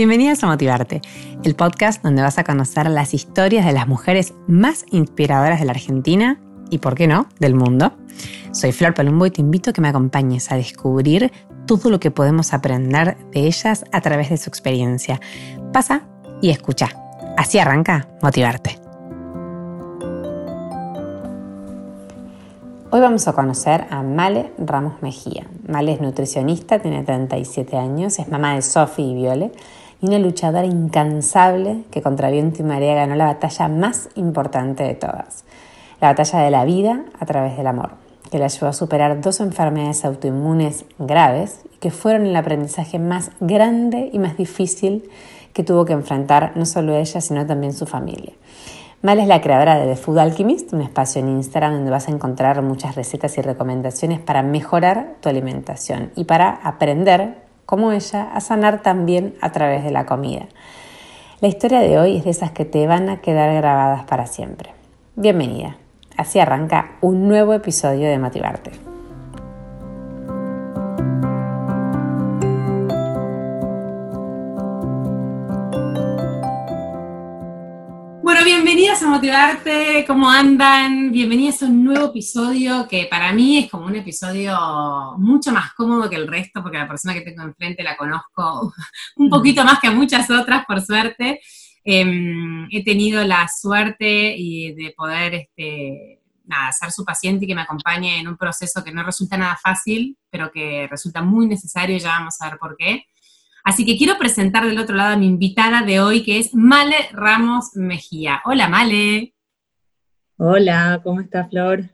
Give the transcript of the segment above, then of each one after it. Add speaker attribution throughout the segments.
Speaker 1: Bienvenidas a Motivarte, el podcast donde vas a conocer las historias de las mujeres más inspiradoras de la Argentina y, por qué no, del mundo. Soy Flor Palumbo y te invito a que me acompañes a descubrir todo lo que podemos aprender de ellas a través de su experiencia. Pasa y escucha. Así arranca Motivarte. Hoy vamos a conocer a Male Ramos Mejía. Male es nutricionista, tiene 37 años, es mamá de Sophie y Viole y una luchadora incansable que contra viento y marea ganó la batalla más importante de todas, la batalla de la vida a través del amor, que la ayudó a superar dos enfermedades autoinmunes graves y que fueron el aprendizaje más grande y más difícil que tuvo que enfrentar no solo ella, sino también su familia. Mal es la creadora de The Food Alchemist, un espacio en Instagram donde vas a encontrar muchas recetas y recomendaciones para mejorar tu alimentación y para aprender como ella, a sanar también a través de la comida. La historia de hoy es de esas que te van a quedar grabadas para siempre. Bienvenida. Así arranca un nuevo episodio de Motivarte. Bienvenidas a Motivarte, ¿cómo andan? Bienvenidas a un nuevo episodio que para mí es como un episodio mucho más cómodo que el resto, porque la persona que tengo enfrente la conozco un poquito más que a muchas otras, por suerte. Em, he tenido la suerte de poder este, ser su paciente y que me acompañe en un proceso que no resulta nada fácil, pero que resulta muy necesario, ya vamos a ver por qué. Así que quiero presentar del otro lado a mi invitada de hoy, que es Male Ramos Mejía. Hola, Male.
Speaker 2: Hola, ¿cómo estás, Flor?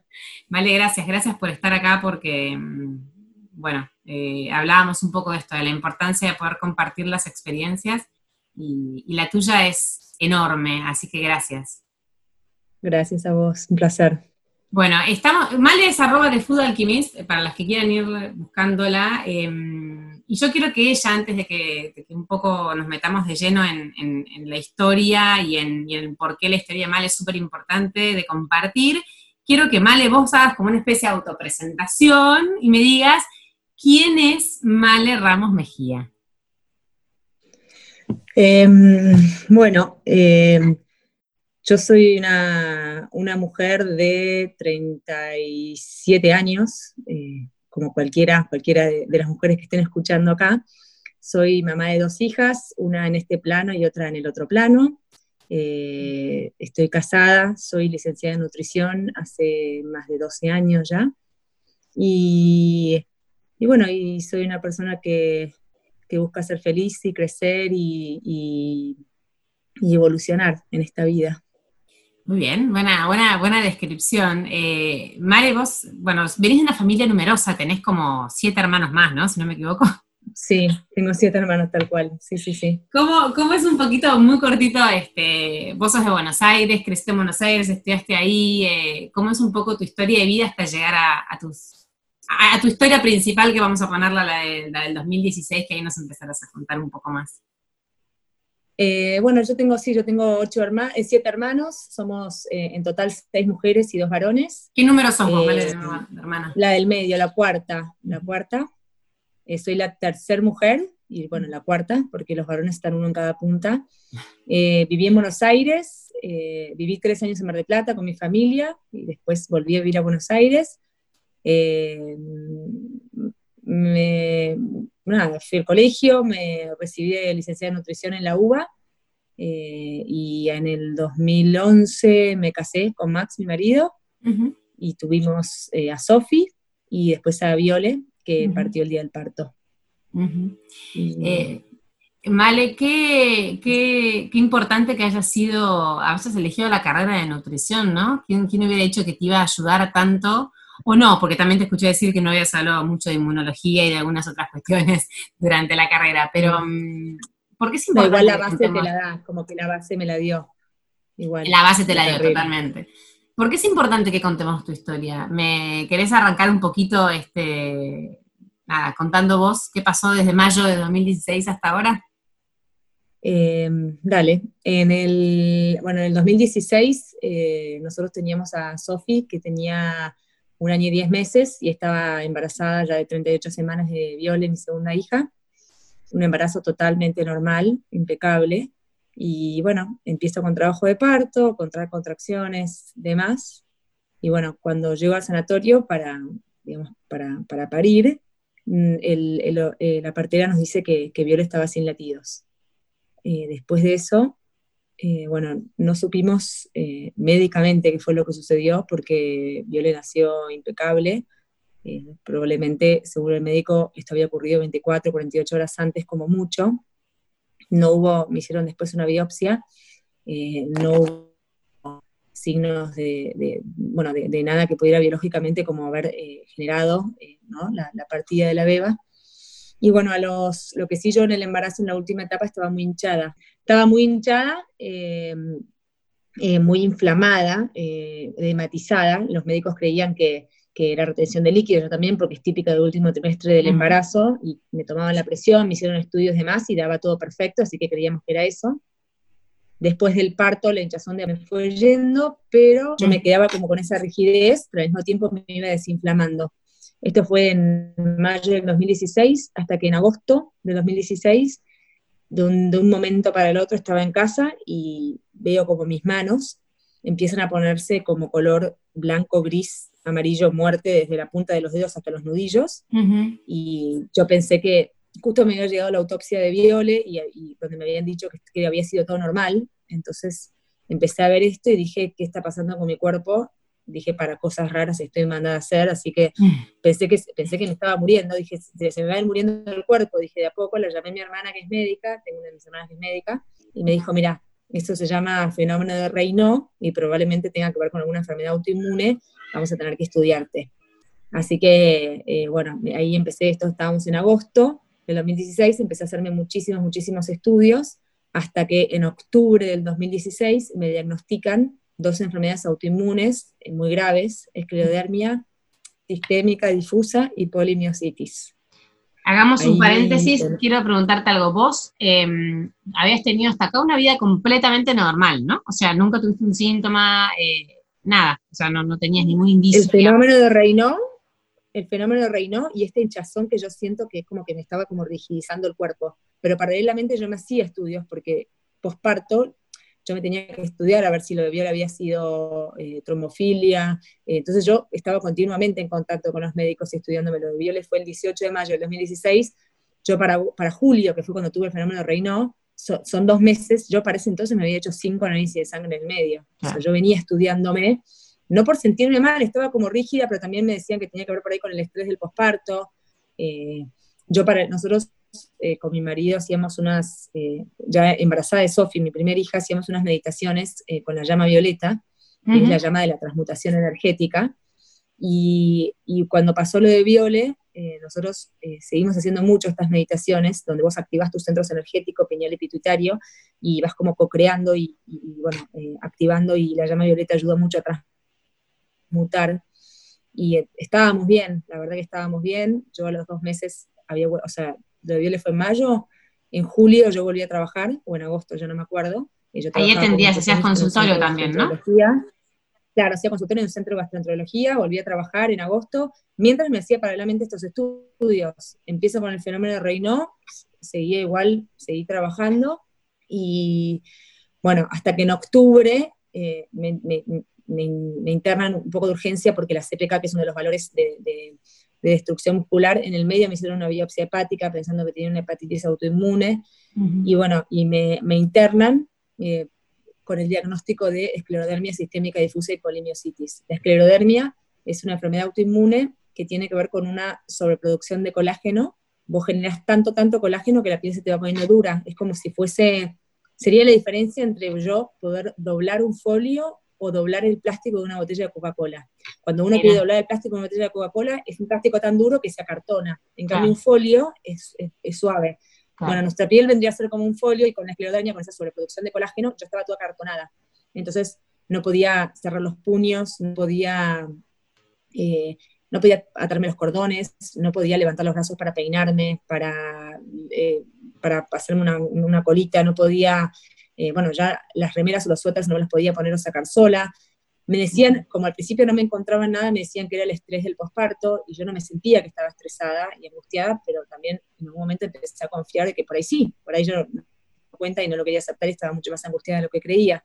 Speaker 1: Male, gracias, gracias por estar acá porque, mm, bueno, eh, hablábamos un poco de esto, de la importancia de poder compartir las experiencias y, la tuya es enorme, así que gracias.
Speaker 2: Gracias a vos, un placer.
Speaker 1: Bueno, estamos, Male es arroba de Food Alchemist, para las que quieran ir buscándola. Em, y yo quiero que ella, antes de que, un poco nos metamos de lleno en, la historia y en, por qué la historia de Male es súper importante de compartir, quiero que Male vos hagas como una especie de autopresentación y me digas quién es Male Ramos Mejía.
Speaker 2: Em, bueno, em, yo soy una, mujer de 37 años, eh, como cualquiera, cualquiera de, las mujeres que estén escuchando acá. Soy mamá de dos hijas, una en este plano y otra en el otro plano. Eh, estoy casada, soy licenciada en nutrición hace más de 12 años ya. Y, bueno, y soy una persona que, busca ser feliz y crecer y evolucionar en esta vida.
Speaker 1: Muy bien, buena, buena, buena descripción. Eh, Mare, vos, bueno, venís de una familia numerosa, tenés como siete hermanos más, ¿no? Si no me equivoco.
Speaker 2: Sí, tengo siete hermanos tal cual, sí, sí, sí.
Speaker 1: ¿Cómo, cómo es un poquito, muy cortito, este, vos sos de Buenos Aires, creciste en Buenos Aires, estudiaste ahí, eh, ¿cómo es un poco tu historia de vida hasta llegar a, tus, a, tu historia principal, que vamos a ponerla, la, la del 2016, que ahí nos empezarás a contar un poco más?
Speaker 2: Eh, bueno, yo tengo, sí, yo tengo ocho eh, siete hermanos, somos eh, en total seis mujeres y dos varones.
Speaker 1: ¿Qué número somos, hermana?
Speaker 2: La del medio, la cuarta, la cuarta. soy la tercera mujer, y bueno, la cuarta, porque los varones están uno en cada punta. viví en Buenos Aires, viví tres años en Mar del Plata con mi familia, y después volví a vivir a Buenos Aires. Me, nada, fui al colegio, me recibí de licenciada en nutrición en la UBA eh, y en el 2011 me casé con Max, mi marido, y tuvimos eh, a Sofi y después a Viole, que partió el día del parto.
Speaker 1: Eh, Male, qué, qué, qué, importante que hayas sido, hayas elegido la carrera de nutrición, ¿no? ¿Quién, ¿Quién, hubiera dicho que te iba a ayudar tanto o no, porque también te escuché decir que no habías hablado mucho de inmunología y de algunas otras cuestiones durante la carrera, pero mm, ¿por qué es importante?
Speaker 2: igual la base te la da, como que la base me la dio. Igual,
Speaker 1: la base te la, dio, totalmente. ¿Por qué es importante que contemos tu historia? ¿Me querés arrancar un poquito, este, nada, contando vos qué pasó desde mayo de 2016 hasta ahora?
Speaker 2: Em, dale, en el, bueno, en el 2016 eh, nosotros teníamos a Sofi que tenía un año y diez meses y estaba embarazada ya de 38 semanas de Viole, mi segunda hija. un embarazo totalmente normal, impecable. Y bueno, empiezo con trabajo de parto, con contracciones, demás. Y bueno, cuando llego al sanatorio para, digamos, para, para parir, mm, el, eh, la partera nos dice que, que Viola estaba sin latidos. Eh, después de eso, eh, bueno, no supimos médicamente qué fue lo que sucedió porque Viola nació impecable. probablemente, según el médico, esto había ocurrido 24, 48 horas antes como mucho. No hubo, me hicieron después una biopsia, no hubo signos de, bueno, de, nada que pudiera biológicamente como haber eh, generado eh, la, partida de la beba. Y bueno, a los, lo que sí yo en el embarazo en la última etapa estaba muy hinchada. Estaba muy hinchada, em, eh, muy inflamada, edematizada. Los médicos creían que, que, era retención de líquidos, yo también, porque es típica del último trimestre del embarazo, y me tomaban la presión, me hicieron estudios de más y daba todo perfecto, así que creíamos que era eso. Después del parto, la hinchazón de me fue yendo, pero yo me quedaba como con esa rigidez, pero al mismo tiempo me iba desinflamando. Esto fue en mayo del 2016, hasta que en agosto del 2016, de un, de un momento para el otro estaba en casa y veo como mis manos empiezan a ponerse como color blanco, gris, amarillo, muerte, desde la punta de los dedos hasta los nudillos. Y yo pensé que justo me había llegado la autopsia de Viole y, donde me habían dicho que, había sido todo normal, entonces empecé a ver esto y dije, ¿qué está pasando con mi cuerpo? Dije, para cosas raras estoy mandada a hacer, así que mm. pensé que, pensé que me estaba muriendo, dije, se, me va a ir muriendo el cuerpo, dije, de a poco, la llamé a mi hermana que es médica, tengo una de mis hermanas que es médica, y me dijo, mira, esto se llama fenómeno de Raynaud y probablemente tenga que ver con alguna enfermedad autoinmune, vamos a tener que estudiarte. Así que, eh, bueno, ahí empecé esto, estábamos en agosto, en el 2016 empecé a hacerme muchísimos, muchísimos estudios, hasta que en octubre del 2016 me diagnostican dos enfermedades autoinmunes eh, muy graves, esclerodermia sistémica difusa y polimiositis.
Speaker 1: Hagamos un paréntesis, quiero preguntarte algo. Vos em, habías tenido hasta acá una vida completamente normal, ¿no? O sea, nunca tuviste un síntoma, eh, nada, o sea, no, no tenías ningún indicio.
Speaker 2: El fenómeno de Raynaud el fenómeno reinó y este hinchazón que yo siento que es como que me estaba como rigidizando el cuerpo. Pero paralelamente yo me hacía estudios porque posparto yo me tenía que estudiar a ver si lo de Viola había sido eh, trombofilia. Eh, entonces yo estaba continuamente en contacto con los médicos y estudiándome lo de Viola. Fue el 18 de mayo del 2016. Yo para, para julio, que fue cuando tuve el fenómeno reinó, son dos meses, yo para ese entonces me había hecho cinco análisis de sangre en el medio. O sea, yo venía estudiándome no por sentirme mal, estaba como rígida, pero también me decían que tenía que ver por ahí con el estrés del posparto. Eh, yo para nosotros eh, con mi marido hacíamos unas, eh, ya embarazada de Sofi, mi primera hija, hacíamos unas meditaciones con la llama violeta, que es la llama de la transmutación energética. Y, cuando pasó lo de Viole, nosotros seguimos haciendo mucho estas meditaciones, donde vos activas tus centros energéticos, pineal y pituitario, y vas como co-creando y, bueno, activando, y la llama violeta ayuda mucho a transmutar mutar. Y estábamos bien, la verdad que estábamos bien. Yo a los dos meses había, o sea, de le fue en mayo, en julio yo volví a trabajar, o en agosto, yo no me acuerdo.
Speaker 1: Y yo Ahí atendías, hacías consultorio también, ¿no?
Speaker 2: Claro, hacía consultorio en un centro de gastroenterología, volví a trabajar en agosto, mientras me hacía paralelamente estos estudios. Empiezo con el fenómeno de Reynaud, seguía igual, seguí trabajando, y bueno, hasta que en octubre eh, me, me, internan un poco de urgencia porque la CPK, que es uno de los valores de, destrucción muscular, en el medio me hicieron una biopsia hepática pensando que tenía una hepatitis autoinmune, y bueno, y me, internan eh, con el diagnóstico de esclerodermia sistémica difusa y polimiositis. La esclerodermia es una enfermedad autoinmune que tiene que ver con una sobreproducción de colágeno. Vos generas tanto, tanto colágeno que la piel se te va poniendo dura. Es como si fuese, sería la diferencia entre yo poder doblar un folio o doblar el plástico de una botella de Coca-Cola. Cuando uno quiere doblar el plástico de una botella de Coca-Cola, es un plástico tan duro que se acartona. En cambio, un folio es, suave. Bueno, nuestra piel vendría a ser como un folio y con la esclerodermia, con esa sobreproducción de colágeno, ya estaba toda acartonada. Entonces, no podía cerrar los puños, no podía, eh, no podía atarme los cordones, no podía levantar los brazos para peinarme, para, eh, para hacerme una, una colita, no podía eh, bueno, ya las remeras o los suéteres no las podía poner o sacar sola. me decían, como al principio no me encontraban nada, me decían que era el estrés del posparto y yo no me sentía que estaba estresada y angustiada, pero también en un momento empecé a confiar de que por ahí sí, por ahí yo no me cuenta y no lo quería aceptar y estaba mucho más angustiada de lo que creía.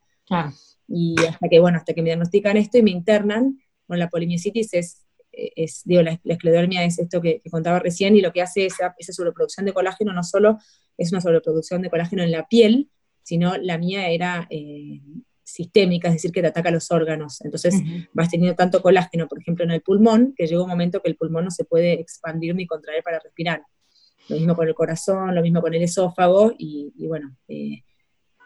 Speaker 2: Y hasta que, bueno, hasta que me diagnostican esto y me internan, con la polimiositis es, es digo, la, esclerodermia es esto que, contaba recién y lo que hace esa, esa sobreproducción de colágeno no solo es una sobreproducción de colágeno en la piel, sino la mía era eh, sistémica, es decir, que te ataca los órganos. Entonces vas teniendo tanto colágeno, por ejemplo, en el pulmón, que llega un momento que el pulmón no se puede expandir ni contraer para respirar. Lo mismo con el corazón, lo mismo con el esófago, y, bueno, eh,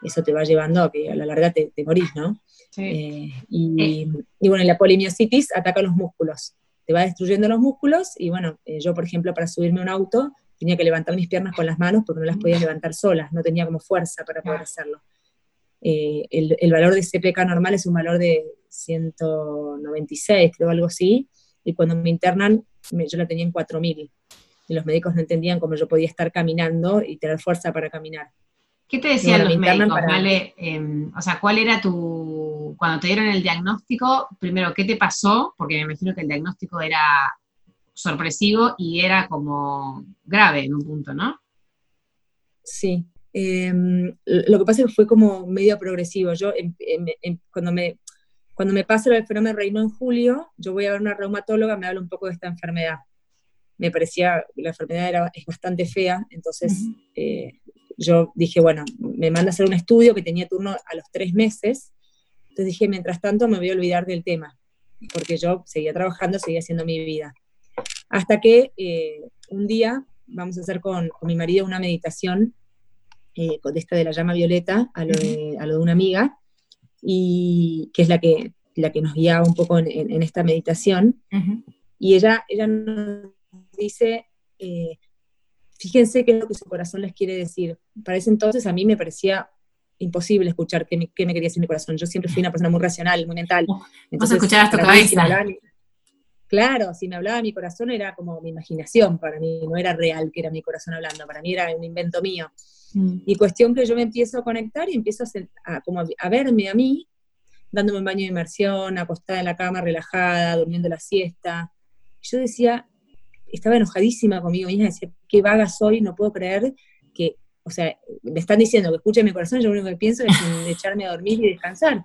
Speaker 2: eso te va llevando a que a la larga te, morís, ¿no? Eh, y, y, bueno, la polimiositis ataca los músculos, te va destruyendo los músculos, y bueno, yo, por ejemplo, para subirme a un auto, tenía que levantar mis piernas con las manos porque no las podía levantar solas, no tenía como fuerza para poder hacerlo. Eh, el, valor de CPK normal es un valor de 196, creo algo así, y cuando me internan yo la tenía en 4000, y los médicos no entendían cómo yo podía estar caminando y tener fuerza para caminar.
Speaker 1: ¿Qué te decían los médicos, vale, em, o sea, ¿cuál era tu, cuando te dieron el diagnóstico, primero, qué te pasó? Porque me imagino que el diagnóstico era sorpresivo y era como grave en un punto, ¿no?
Speaker 2: Sí. Em, lo que pasa es que fue como medio progresivo. Yo, cuando, me, cuando me pasa el fenómeno reino en julio, yo voy a ver una reumatóloga, me habla un poco de esta enfermedad. Me parecía, la enfermedad era, es bastante fea, entonces eh, yo dije, bueno, me manda a hacer un estudio que tenía turno a los tres meses. Entonces dije, mientras tanto me voy a olvidar del tema, porque yo seguía trabajando, seguía haciendo mi vida. Hasta que eh, un día vamos a hacer con, mi marido una meditación eh, con esta de la llama violeta a lo de, una amiga, y que es la que, la que nos guiaba un poco en, esta meditación. Y ella, ella nos dice, eh, fíjense qué es lo que su corazón les quiere decir. Para ese entonces a mí me parecía imposible escuchar qué me, qué me quería decir mi corazón. Yo siempre fui una persona muy racional, muy mental.
Speaker 1: Entonces, escuchar hasta tu cabeza.
Speaker 2: Claro, si me hablaba mi corazón era como mi imaginación para mí, no era real que era mi corazón hablando, para mí era un invento mío. Mm. Y cuestión que yo me empiezo a conectar y empiezo a, como a, verme a mí, dándome un baño de inmersión, acostada en la cama, relajada, durmiendo la siesta. Yo decía, estaba enojadísima conmigo misma, decía, qué vaga soy, no puedo creer que, o sea, me están diciendo que escuche mi corazón, yo lo único que pienso es en echarme a dormir y descansar.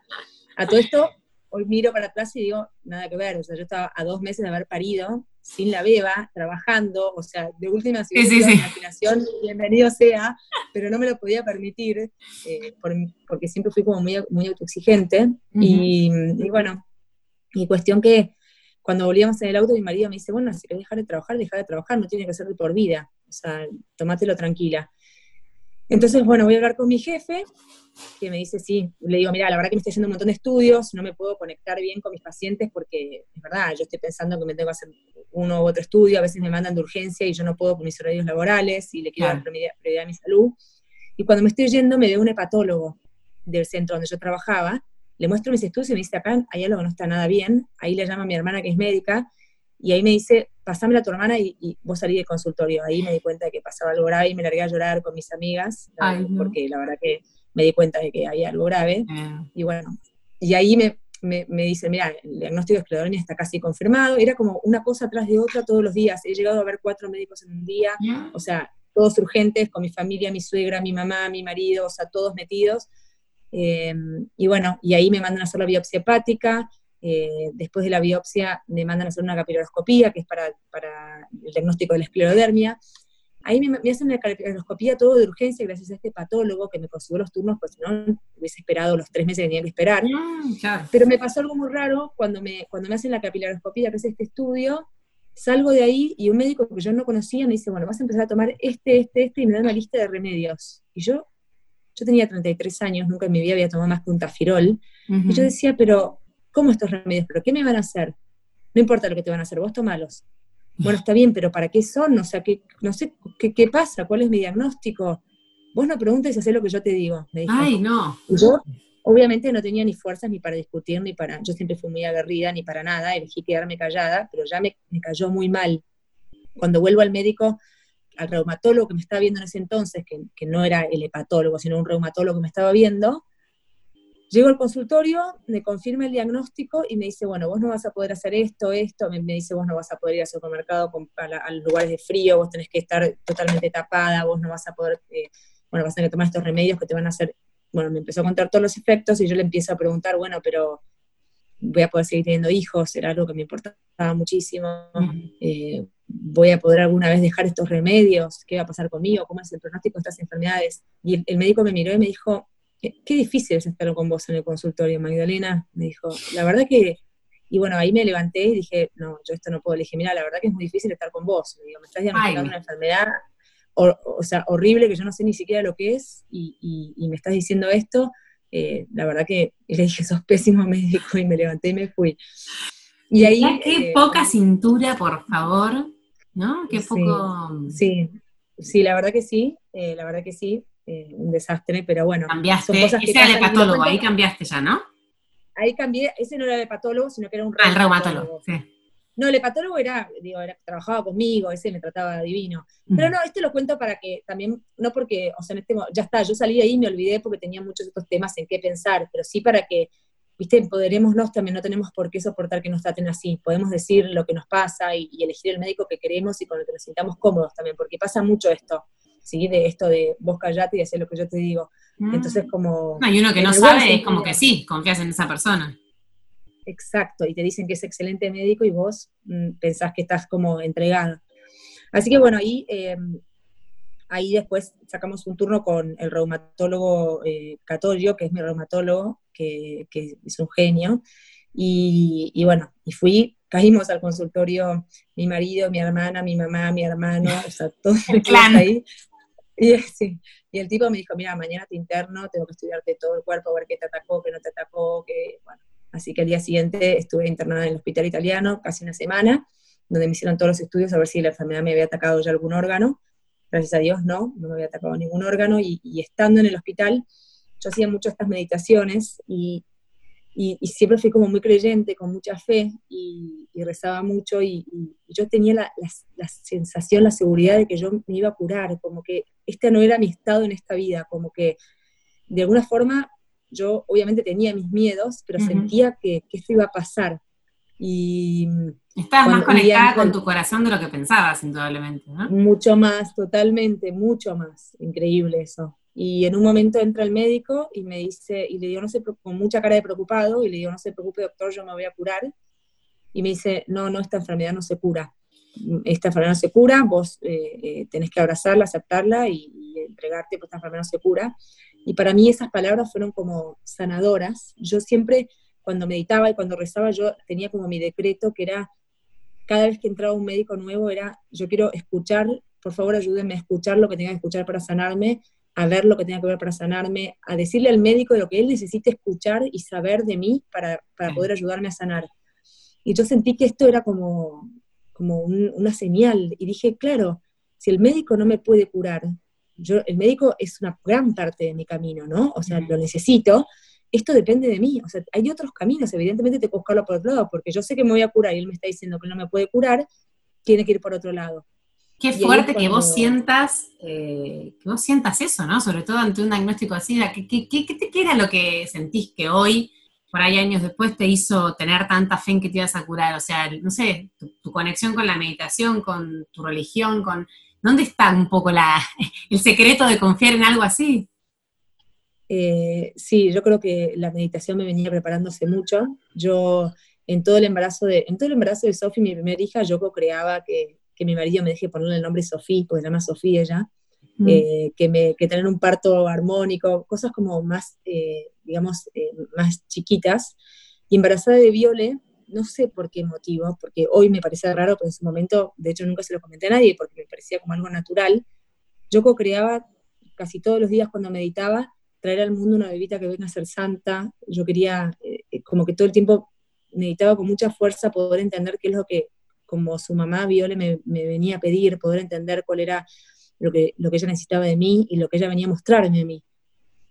Speaker 2: A todo esto, hoy miro para atrás y digo, nada que ver, o sea, yo estaba a dos meses de haber parido, sin la beba, trabajando, o sea, de última sí, imaginación, bienvenido sea, pero no me lo podía permitir, eh, porque siempre fui como muy, muy autoexigente, y, bueno, y cuestión que cuando volvíamos en el auto, mi marido me dice, bueno, si querés dejar de trabajar, deja de trabajar, no tiene que ser de por vida, o sea, tomátelo tranquila. Entonces, bueno, voy a hablar con mi jefe, que me dice, sí, le digo, mira, la verdad que me estoy haciendo un montón de estudios, no me puedo conectar bien con mis pacientes porque, es verdad, yo estoy pensando que me tengo que hacer uno u otro estudio, a veces me mandan de urgencia y yo no puedo con mis horarios laborales y le quiero dar prioridad a mi salud. Y cuando me estoy yendo me veo un hepatólogo del centro donde yo trabajaba, le muestro mis estudios y me dice, acá hay algo que no está nada bien, ahí le llama a mi hermana que es médica, y ahí me dice, pasámela a tu hermana y, vos salí del consultorio. Ahí me di cuenta de que pasaba algo grave y me largué a llorar con mis amigas, porque la verdad que me di cuenta de que había algo grave. Ah. Y bueno, y ahí me, me, me dice, mira, el diagnóstico de esclerodermia está casi confirmado. Era como una cosa atrás de otra todos los días. He llegado a ver cuatro médicos en un día, o sea, todos urgentes, con mi familia, mi suegra, mi mamá, mi marido, o sea, todos metidos. Eh, y bueno, y ahí me mandan a hacer la biopsia hepática, eh, después de la biopsia me mandan a hacer una capilaroscopía, que es para, el diagnóstico de la esclerodermia. Ahí me, hacen una capilaroscopía todo de urgencia gracias a este patólogo que me consiguió los turnos, pues no hubiese esperado los tres meses que tenía que esperar. Ah, Pero me pasó algo muy raro cuando me, cuando me hacen la capilaroscopía, que es este estudio, salgo de ahí y un médico que yo no conocía me dice, bueno, vas a empezar a tomar este, este, este, y me da una lista de remedios. Y yo, yo tenía 33 años, nunca en mi vida había tomado más que un tafirol. Y yo decía, pero ¿cómo estos remedios? ¿Pero qué me van a hacer? No importa lo que te van a hacer, vos tomalos. Bueno, está bien, pero ¿para qué son? O sea, ¿qué, no sé, ¿qué, pasa? ¿Cuál es mi diagnóstico? Vos no preguntes y hacés lo que yo te digo. Me dijo.
Speaker 1: Ay, no.
Speaker 2: yo, obviamente, no tenía ni fuerzas ni para discutir, ni para. Yo siempre fui muy aguerrida, ni para nada. Elegí quedarme callada, pero ya me, cayó muy mal. Cuando vuelvo al médico, al reumatólogo que me estaba viendo en ese entonces, que, que no era el hepatólogo, sino un reumatólogo que me estaba viendo, Llego al consultorio, me confirma el diagnóstico y me dice, bueno, vos no vas a poder hacer esto, esto, me, dice, vos no vas a poder ir al supermercado a, los lugares de frío, vos tenés que estar totalmente tapada, vos no vas a poder, eh, bueno, vas a tener que tomar estos remedios que te van a hacer, bueno, me empezó a contar todos los efectos y yo le empiezo a preguntar, bueno, pero voy a poder seguir teniendo hijos, era algo que me importaba muchísimo, eh, voy a poder alguna vez dejar estos remedios, qué va a pasar conmigo, cómo es el pronóstico de estas enfermedades. Y el médico me miró y me dijo, qué, difícil es estar con vos en el consultorio, Magdalena. Me dijo, la verdad que, y bueno, ahí me levanté y dije, no, yo esto no puedo. Le dije, mira, la verdad que es muy difícil estar con vos. Me, digo, me estás diagnosticando una enfermedad, o, sea, horrible, que yo no sé ni siquiera lo que es, y, me estás diciendo esto. Eh, la verdad que le dije, sos pésimo médico, y me levanté y me fui.
Speaker 1: Y ahí... Qué eh, poca cintura, por favor, ¿no? Qué poco...
Speaker 2: Sí, sí, la verdad que sí, eh, la verdad que sí. Eh, un desastre, pero bueno.
Speaker 1: Cambiaste, ese era el patólogo, ahí cambiaste ya, ¿no?
Speaker 2: Ahí cambié, ese no era el patólogo, sino que era un
Speaker 1: Ah, reumatólogo, sí.
Speaker 2: No, el hepatólogo era, digo, trabajaba conmigo, ese me trataba divino. Pero no, este lo cuento para que también, no porque, o sea, en este ya está, yo salí ahí y me olvidé porque tenía muchos otros temas en qué pensar, pero sí para que, viste, empoderémonos también, no tenemos por qué soportar que nos traten así. Podemos decir lo que nos pasa y, y elegir el médico que queremos y con el que nos sintamos cómodos también, porque pasa mucho esto. ¿Sí? De esto de vos callate y hacer lo que yo te digo. Mm. Entonces, como...
Speaker 1: No, y uno que no sabe es como que sí, confías en esa persona.
Speaker 2: Exacto, y te dicen que es excelente médico y vos mm, pensás que estás como entregada. Así que bueno, ahí, eh, ahí después sacamos un turno con el reumatólogo eh, que es mi reumatólogo, que, es un genio, y, y, bueno, y fui, caímos al consultorio mi marido, mi hermana, mi mamá, mi hermano, o sea, todo el clan ahí, Y, el tipo me dijo, mira, mañana te interno, tengo que estudiarte todo el cuerpo, ver qué te atacó, qué no te atacó, qué, bueno. Así que el día siguiente estuve internada en el hospital italiano, casi una semana, donde me hicieron todos los estudios a ver si la enfermedad me había atacado ya algún órgano. Gracias a Dios no, no me había atacado ningún órgano. Y, y estando en el hospital, yo hacía mucho estas meditaciones y, y, siempre fui como muy creyente, con mucha fe, y, rezaba mucho, y, yo tenía la, la, sensación, la seguridad de que yo me iba a curar, como que este no era mi estado en esta vida, como que de alguna forma yo obviamente tenía mis miedos, pero sentía que, que, esto iba a pasar. Y
Speaker 1: Estabas más conectada con tu corazón de lo que pensabas, indudablemente, ¿no?
Speaker 2: Mucho más, totalmente, mucho más. Increíble eso. Y en un momento entra el médico y me dice, y le digo, no sé, con mucha cara de preocupado, y le digo, no se preocupe, doctor, yo me voy a curar. Y me dice, no, no, esta enfermedad no se cura. Esta enfermedad no se cura, vos eh, eh, tenés que abrazarla, aceptarla y, entregarte, pues esta enfermedad no se cura. Y para mí esas palabras fueron como sanadoras. Yo siempre, cuando meditaba y cuando rezaba, yo tenía como mi decreto que era, cada vez que entraba un médico nuevo, era, yo quiero escuchar, por favor ayúdenme a escuchar lo que tenga que escuchar para sanarme, a ver lo que tenga que ver para sanarme, a decirle al médico lo que él necesite escuchar y saber de mí para, poder ayudarme a sanar. Y yo sentí que esto era como, como una señal y dije, claro, si el médico no me puede curar, yo, el médico es una gran parte de mi camino, ¿no? O sea, lo necesito, esto depende de mí, o sea, hay otros caminos, evidentemente tengo que buscarlo por otro lado, porque yo sé que me voy a curar y él me está diciendo que no me puede curar, tiene que ir por otro lado.
Speaker 1: Qué fuerte que vos sientas, eh, que vos sientas eso, ¿no? Sobre todo ante un diagnóstico así, ¿qué, qué, qué, era lo que sentís que hoy, por ahí años después, te hizo tener tanta fe en que te ibas a curar? O sea, no sé, tu, conexión con la meditación, con tu religión, con... ¿Dónde está un poco la, el secreto de confiar en algo así?
Speaker 2: Eh, sí, yo creo que la meditación me venía preparándose mucho. Yo en todo el embarazo de, en todo el embarazo de Sophie, mi primera hija, yo creaba que que mi marido me deje ponerle el nombre Sofía, porque se llama Sofía ella, mm. eh, que, me, que tener un parto armónico, cosas como más, eh, digamos, eh, más chiquitas. Y embarazada de Viole, no sé por qué motivo, porque hoy me parece raro, pero en ese momento, de hecho, nunca se lo comenté a nadie, porque me parecía como algo natural. Yo co-creaba casi todos los días cuando meditaba, traer al mundo una bebita que venga a ser santa. Yo quería, como que todo el tiempo meditaba con mucha fuerza poder entender qué es lo que como su mamá Viole me, venía a pedir, poder entender cuál era lo que, lo que ella necesitaba de mí y lo que ella venía a mostrarme a mí.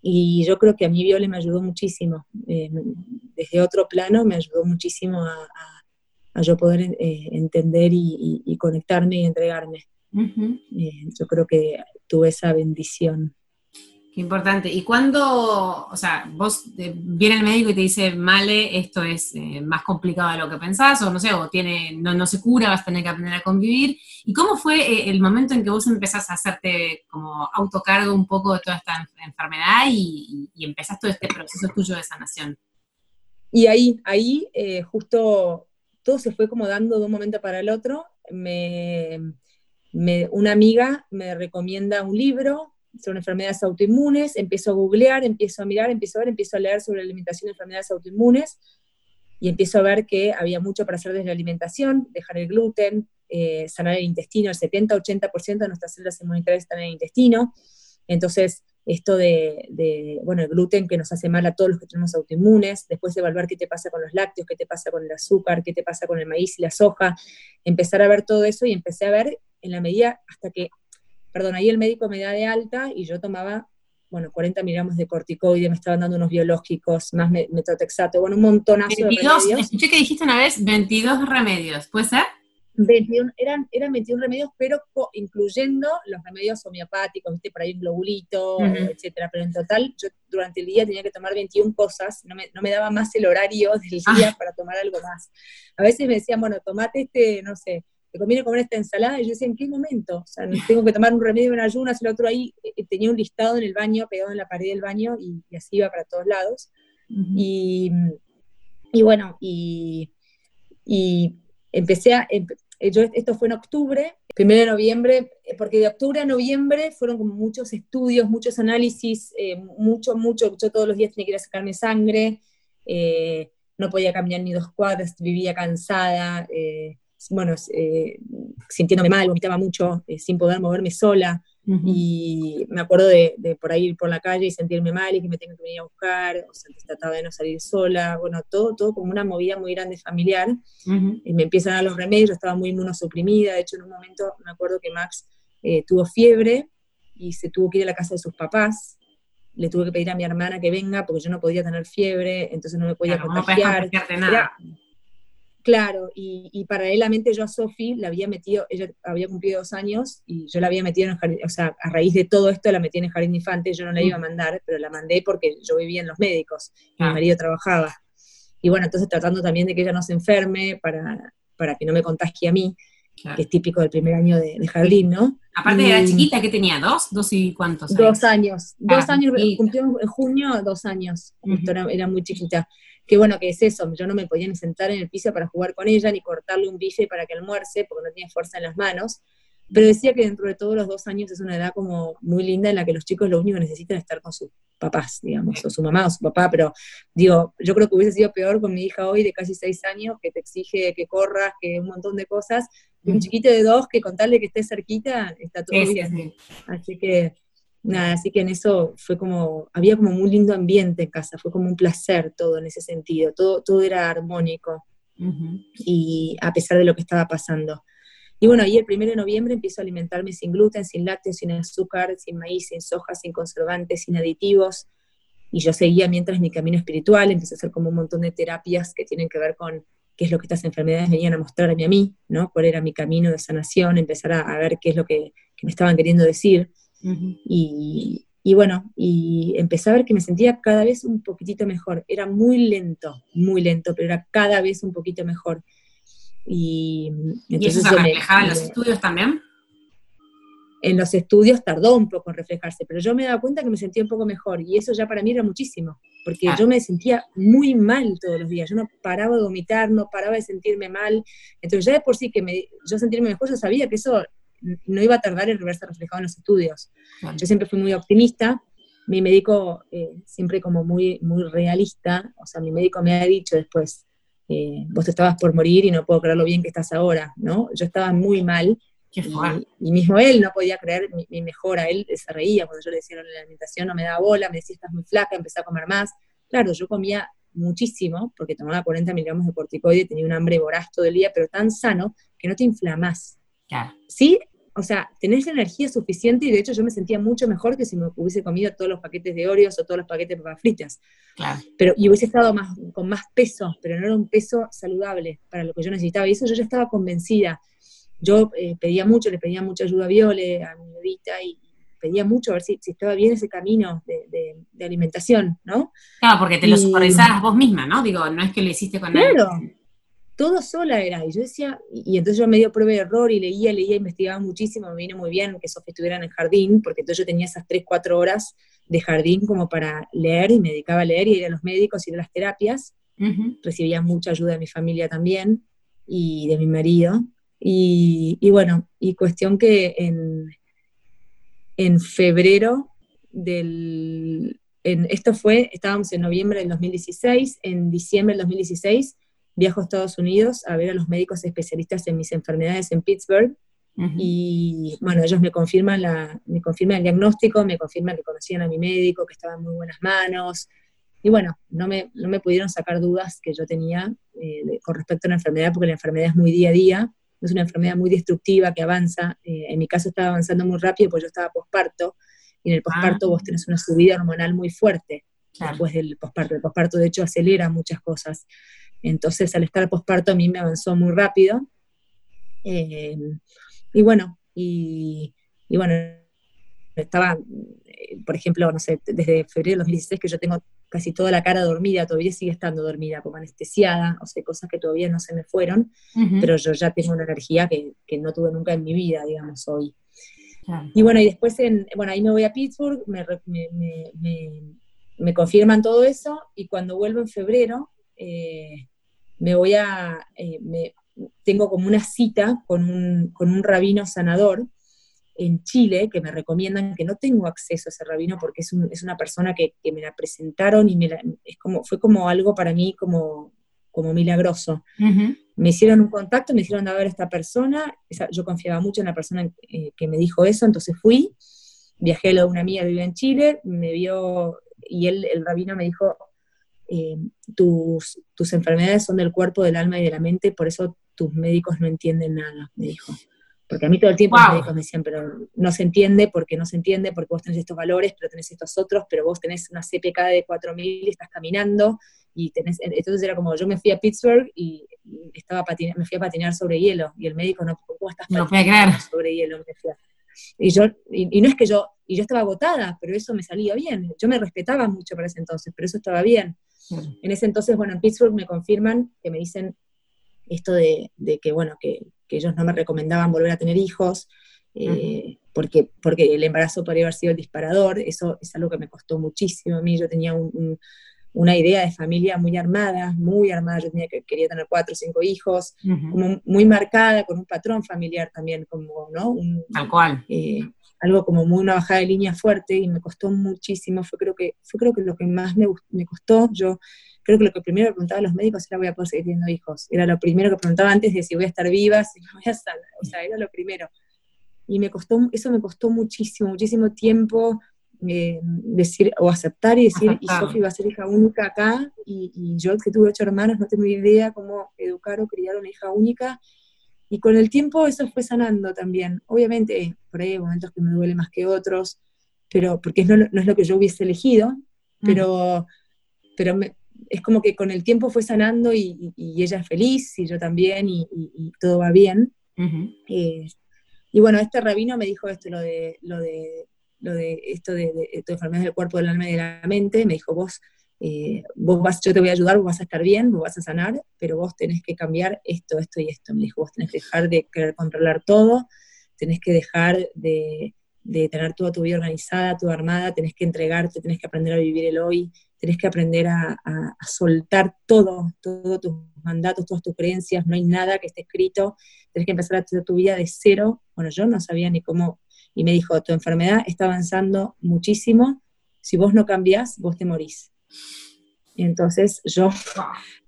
Speaker 2: Y yo creo que a mí Viole me ayudó muchísimo, eh, desde otro plano me ayudó muchísimo a, yo poder eh, entender y, conectarme y entregarme. Eh, yo creo que tuve esa bendición.
Speaker 1: Importante. ¿Y cuando, o sea, vos eh, viene el médico y te dice, Male, esto es eh, más complicado de lo que pensás, o no sé, o tiene, no, no se cura, vas a tener que aprender a convivir? ¿Y cómo fue eh, el momento en que vos empezás a hacerte como autocargo un poco de toda esta enfermedad y, y, empezás todo este proceso tuyo de sanación?
Speaker 2: Y ahí, ahí justo todo se fue como dando de un momento para el otro. Me, me, una amiga me recomienda un libro son enfermedades autoinmunes, empiezo a googlear, empiezo a mirar, empiezo a ver, empiezo a leer sobre alimentación de enfermedades autoinmunes y empiezo a ver que había mucho para hacer desde la alimentación, dejar el gluten, eh, sanar el intestino, el 70-80% de nuestras células inmunitarias están en el intestino, entonces esto de, bueno, el gluten que nos hace mal a todos los que tenemos autoinmunes, después evaluar qué te pasa con los lácteos, qué te pasa con el azúcar, qué te pasa con el maíz y la soja, empezar a ver todo eso y empecé a ver en la medida hasta que perdón, ahí el médico me da de alta y yo tomaba, bueno, 40 miligramos de corticoide, me estaban dando unos biológicos, más metrotexato, bueno, un montonazo
Speaker 1: 22, de Escuché que dijiste una vez 22 remedios, ¿puede ser?
Speaker 2: 21, eran, eran 21 remedios, pero incluyendo los remedios homeopáticos, viste, por ahí un globulito, etcétera. Pero en total, yo durante el día tenía que tomar 21 cosas, no me, no me daba más el horario del día ah. para tomar algo más. A veces me decían, bueno, tomate este, no sé, te conviene comer esta ensalada, y yo decía, ¿en qué momento? O sea, tengo que tomar un remedio en ayunas, el otro ahí, eh, tenía un listado en el baño, pegado en la pared del baño, y, así iba para todos lados. y, y, bueno, y, y empecé a, yo, esto fue en octubre, primero de noviembre, eh, porque de octubre a noviembre fueron como muchos estudios, muchos análisis, eh, mucho, mucho, yo todos los días tenía que ir a sacarme sangre, no podía caminar ni dos cuadras, vivía cansada, bueno, eh, sintiéndome mal, vomitaba mucho, eh, sin poder moverme sola. Y me acuerdo de, por ahí ir por la calle y sentirme mal y que me tengan que venir a buscar, o sea, trataba de no salir sola, bueno, todo, todo como una movida muy grande familiar. y me empiezan a dar los remedios, yo estaba muy inmunosuprimida, de hecho en un momento me acuerdo que Max eh, tuvo fiebre y se tuvo que ir a la casa de sus papás, le tuve que pedir a mi hermana que venga porque yo no podía tener fiebre, entonces no me podía contagiar.
Speaker 1: nada.
Speaker 2: Claro, y, paralelamente yo a Sofi la había metido, ella había cumplido dos años y yo la había metido en el jardín, o sea, a raíz de todo esto la metí en el jardín de infante, yo no la iba a mm. mandar, pero la mandé porque yo vivía en los médicos, mi ah. marido trabajaba. Y bueno, entonces tratando también de que ella no se enferme para, para que no me contagie a mí, que es típico del primer año de, jardín, ¿no?
Speaker 1: Aparte de la chiquita, que tenía? ¿Dos? ¿Dos y cuántos?
Speaker 2: Dos años. Dos ah, años, cumplió en junio dos años, era muy chiquita que bueno, que es eso, yo no me podía ni sentar en el piso para jugar con ella, ni cortarle un bife para que almuerce, porque no tenía fuerza en las manos, pero decía que dentro de todos los dos años es una edad como muy linda en la que los chicos lo único que necesitan es estar con sus papás, digamos, o su mamá o su papá, pero digo, yo creo que hubiese sido peor con mi hija hoy de casi seis años, que te exige que corras, que un montón de cosas, y un chiquito de dos que contarle que esté cerquita, está todo bien. Así que nada, así que en eso fue como, había como un lindo ambiente en casa, fue como un placer todo en ese sentido, todo, todo era armónico, y a pesar de lo que estaba pasando. Y bueno, ahí el primero de noviembre empiezo a alimentarme sin gluten, sin lácteos, sin azúcar, sin maíz, sin soja, sin conservantes, sin aditivos, y yo seguía mientras mi camino espiritual, empecé a hacer como un montón de terapias que tienen que ver con qué es lo que estas enfermedades venían a mostrarme a mí, ¿no? Cuál era mi camino de sanación, empezar a, ver qué es lo que, que me estaban queriendo decir y, y, bueno, y empecé a ver que me sentía cada vez un poquitito mejor. Era muy lento, muy lento, pero era cada vez un poquito mejor. Y,
Speaker 1: entonces ¿Y eso se reflejaba en los estudios también?
Speaker 2: En los estudios tardó un poco en reflejarse, pero yo me daba cuenta que me sentía un poco mejor y eso ya para mí era muchísimo, porque yo me sentía muy mal todos los días, yo no paraba de vomitar, no paraba de sentirme mal, entonces ya de por sí que me, yo sentirme mejor, yo sabía que eso no iba a tardar en verse reflejado en los estudios. Yo siempre fui muy optimista, mi médico eh, siempre como muy, muy realista, o sea, mi médico me ha dicho después, eh, vos estabas por morir y no puedo creer lo bien que estás ahora, ¿no? Yo estaba muy mal, y, mismo él no podía creer mi, mejora, él se reía cuando yo le decía la alimentación, no me daba bola, me decía estás muy flaca, empecé a comer más. Claro, yo comía muchísimo, porque tomaba 40 miligramos de corticoide, tenía un hambre voraz todo el día, pero tan sano que no te inflamás. Sí, o sea, tenés energía suficiente y de hecho yo me sentía mucho mejor que si me hubiese comido todos los paquetes de Oreos o todos los paquetes de papas fritas. Claro. Pero, y hubiese estado más, con más peso, pero no era un peso saludable para lo que yo necesitaba. Y eso yo ya estaba convencida. Yo eh, pedía mucho, le pedía mucha ayuda a Viole, a mi bebita, y, pedía mucho a ver si, estaba bien ese camino de, alimentación, ¿no?
Speaker 1: Claro, porque te lo supervisabas vos misma, ¿no? Digo, no es que lo hiciste con
Speaker 2: nadie. Todo sola era. Y yo decía, y, entonces yo medio prueba de error y leía, leía, investigaba muchísimo, me vino muy bien que Sofía estuviera en el jardín, porque entonces yo tenía esas 3, 4 horas de jardín como para leer y me dedicaba a leer y ir a los médicos y ir a las terapias. Recibía mucha ayuda de mi familia también y de mi marido. Y, bueno, y cuestión que en, en febrero del... En, esto fue, estábamos en noviembre del 2016, en diciembre del 2016 viajo a Estados Unidos a ver a los médicos especialistas en mis enfermedades en Pittsburgh. Y bueno, ellos me confirman, la, me confirman el diagnóstico, me confirman que conocían a mi médico, que estaba en muy buenas manos. Y bueno, no me, no me pudieron sacar dudas que yo tenía eh, con respecto a la enfermedad, porque la enfermedad es muy día a día, es una enfermedad muy destructiva que avanza. Eh, en mi caso estaba avanzando muy rápido, porque yo estaba posparto, y en el posparto vos tenés una subida hormonal muy fuerte después del posparto. El posparto, de hecho, acelera muchas cosas. Entonces, al estar posparto a mí me avanzó muy rápido. Eh, y bueno, y, bueno, estaba, eh, por ejemplo, no sé, desde febrero de 2016 que yo tengo casi toda la cara dormida, todavía sigue estando dormida, como anestesiada, o sea, cosas que todavía no se me fueron, pero yo ya tengo una energía que, no tuve nunca en mi vida, digamos, hoy. Y bueno, y después, en, bueno, ahí me voy a Pittsburgh, me, me, confirman todo eso, y cuando vuelvo en febrero, eh, me voy a, eh, tengo como una cita con un, con un, rabino sanador en Chile que me recomiendan que no tengo acceso a ese rabino porque es, es una persona que, que, me la presentaron y me es como, fue como algo para mí como, como milagroso. Me hicieron un contacto, me dijeron a ver a esta persona, yo confiaba mucho en la persona eh, que me dijo eso, entonces fui, viajé a lo de una amiga que vive en Chile, me vio y él, el rabino me dijo, eh, tus, tus enfermedades son del cuerpo, del alma y de la mente, por eso tus médicos no entienden nada, me dijo. Porque a mí todo el tiempo los médicos me decían, pero no se entiende porque no se entiende, porque vos tenés estos valores, pero tenés estos otros, pero vos tenés una CPK de 4.000 y estás caminando, y tenés, entonces era como, yo me fui a Pittsburgh y estaba me fui a patinar sobre hielo, y el médico, no, ¿cómo estás
Speaker 1: patinando
Speaker 2: sobre hielo? Me decía. Y yo, y, no es que yo, y yo estaba agotada, pero eso me salía bien. Yo me respetaba mucho para ese entonces, pero eso estaba bien. En ese entonces, bueno, en Pittsburgh me confirman que me dicen esto de, que, bueno, que, ellos no me recomendaban volver a tener hijos, eh, porque, porque el embarazo podría haber sido el disparador, eso es algo que me costó muchísimo a mí, yo tenía una idea de familia muy armada, muy armada, yo tenía que, quería tener cuatro o cinco hijos, como muy marcada, con un patrón familiar también, como, ¿no?
Speaker 1: Tal cual.
Speaker 2: Eh, algo como muy una bajada de línea fuerte y me costó muchísimo, fue creo que, fue creo que lo que más me, me costó, yo creo que lo que primero preguntaba a los médicos era voy a poder seguir teniendo hijos, era lo primero que preguntaba antes de si voy a estar viva, si no voy a estar, o sea, era lo primero. Y me costó, eso me costó muchísimo, muchísimo tiempo eh, decir, o aceptar y decir, y Sofi va a ser hija única acá, y, y yo que tuve ocho hermanos no tengo idea cómo educar o criar una hija única, y con el tiempo eso fue sanando también. Obviamente, por ahí hay momentos que me duele más que otros, pero porque no, no es lo que yo hubiese elegido, pero, pero es como que con el tiempo fue sanando y, ella es feliz y yo también y, todo va bien. Eh, y bueno, este rabino me dijo esto, lo de, lo de, lo de esto de, de, de enfermedad del cuerpo, del alma y de la mente, me dijo, vos eh, vos vas, yo te voy a ayudar, vos vas a estar bien, vos vas a sanar, pero vos tenés que cambiar esto, esto y esto. Me dijo, vos tenés que dejar de querer controlar todo, tenés que dejar de, tener toda tu vida organizada, tu armada, tenés que entregarte, tenés que aprender a vivir el hoy, tenés que aprender a, soltar todo, todos tus mandatos, todas tus creencias, no hay nada que esté escrito, tenés que empezar a hacer tu vida de cero. Bueno, yo no sabía ni cómo, y me dijo, tu enfermedad está avanzando muchísimo, si vos no cambiás, vos te morís. Y entonces yo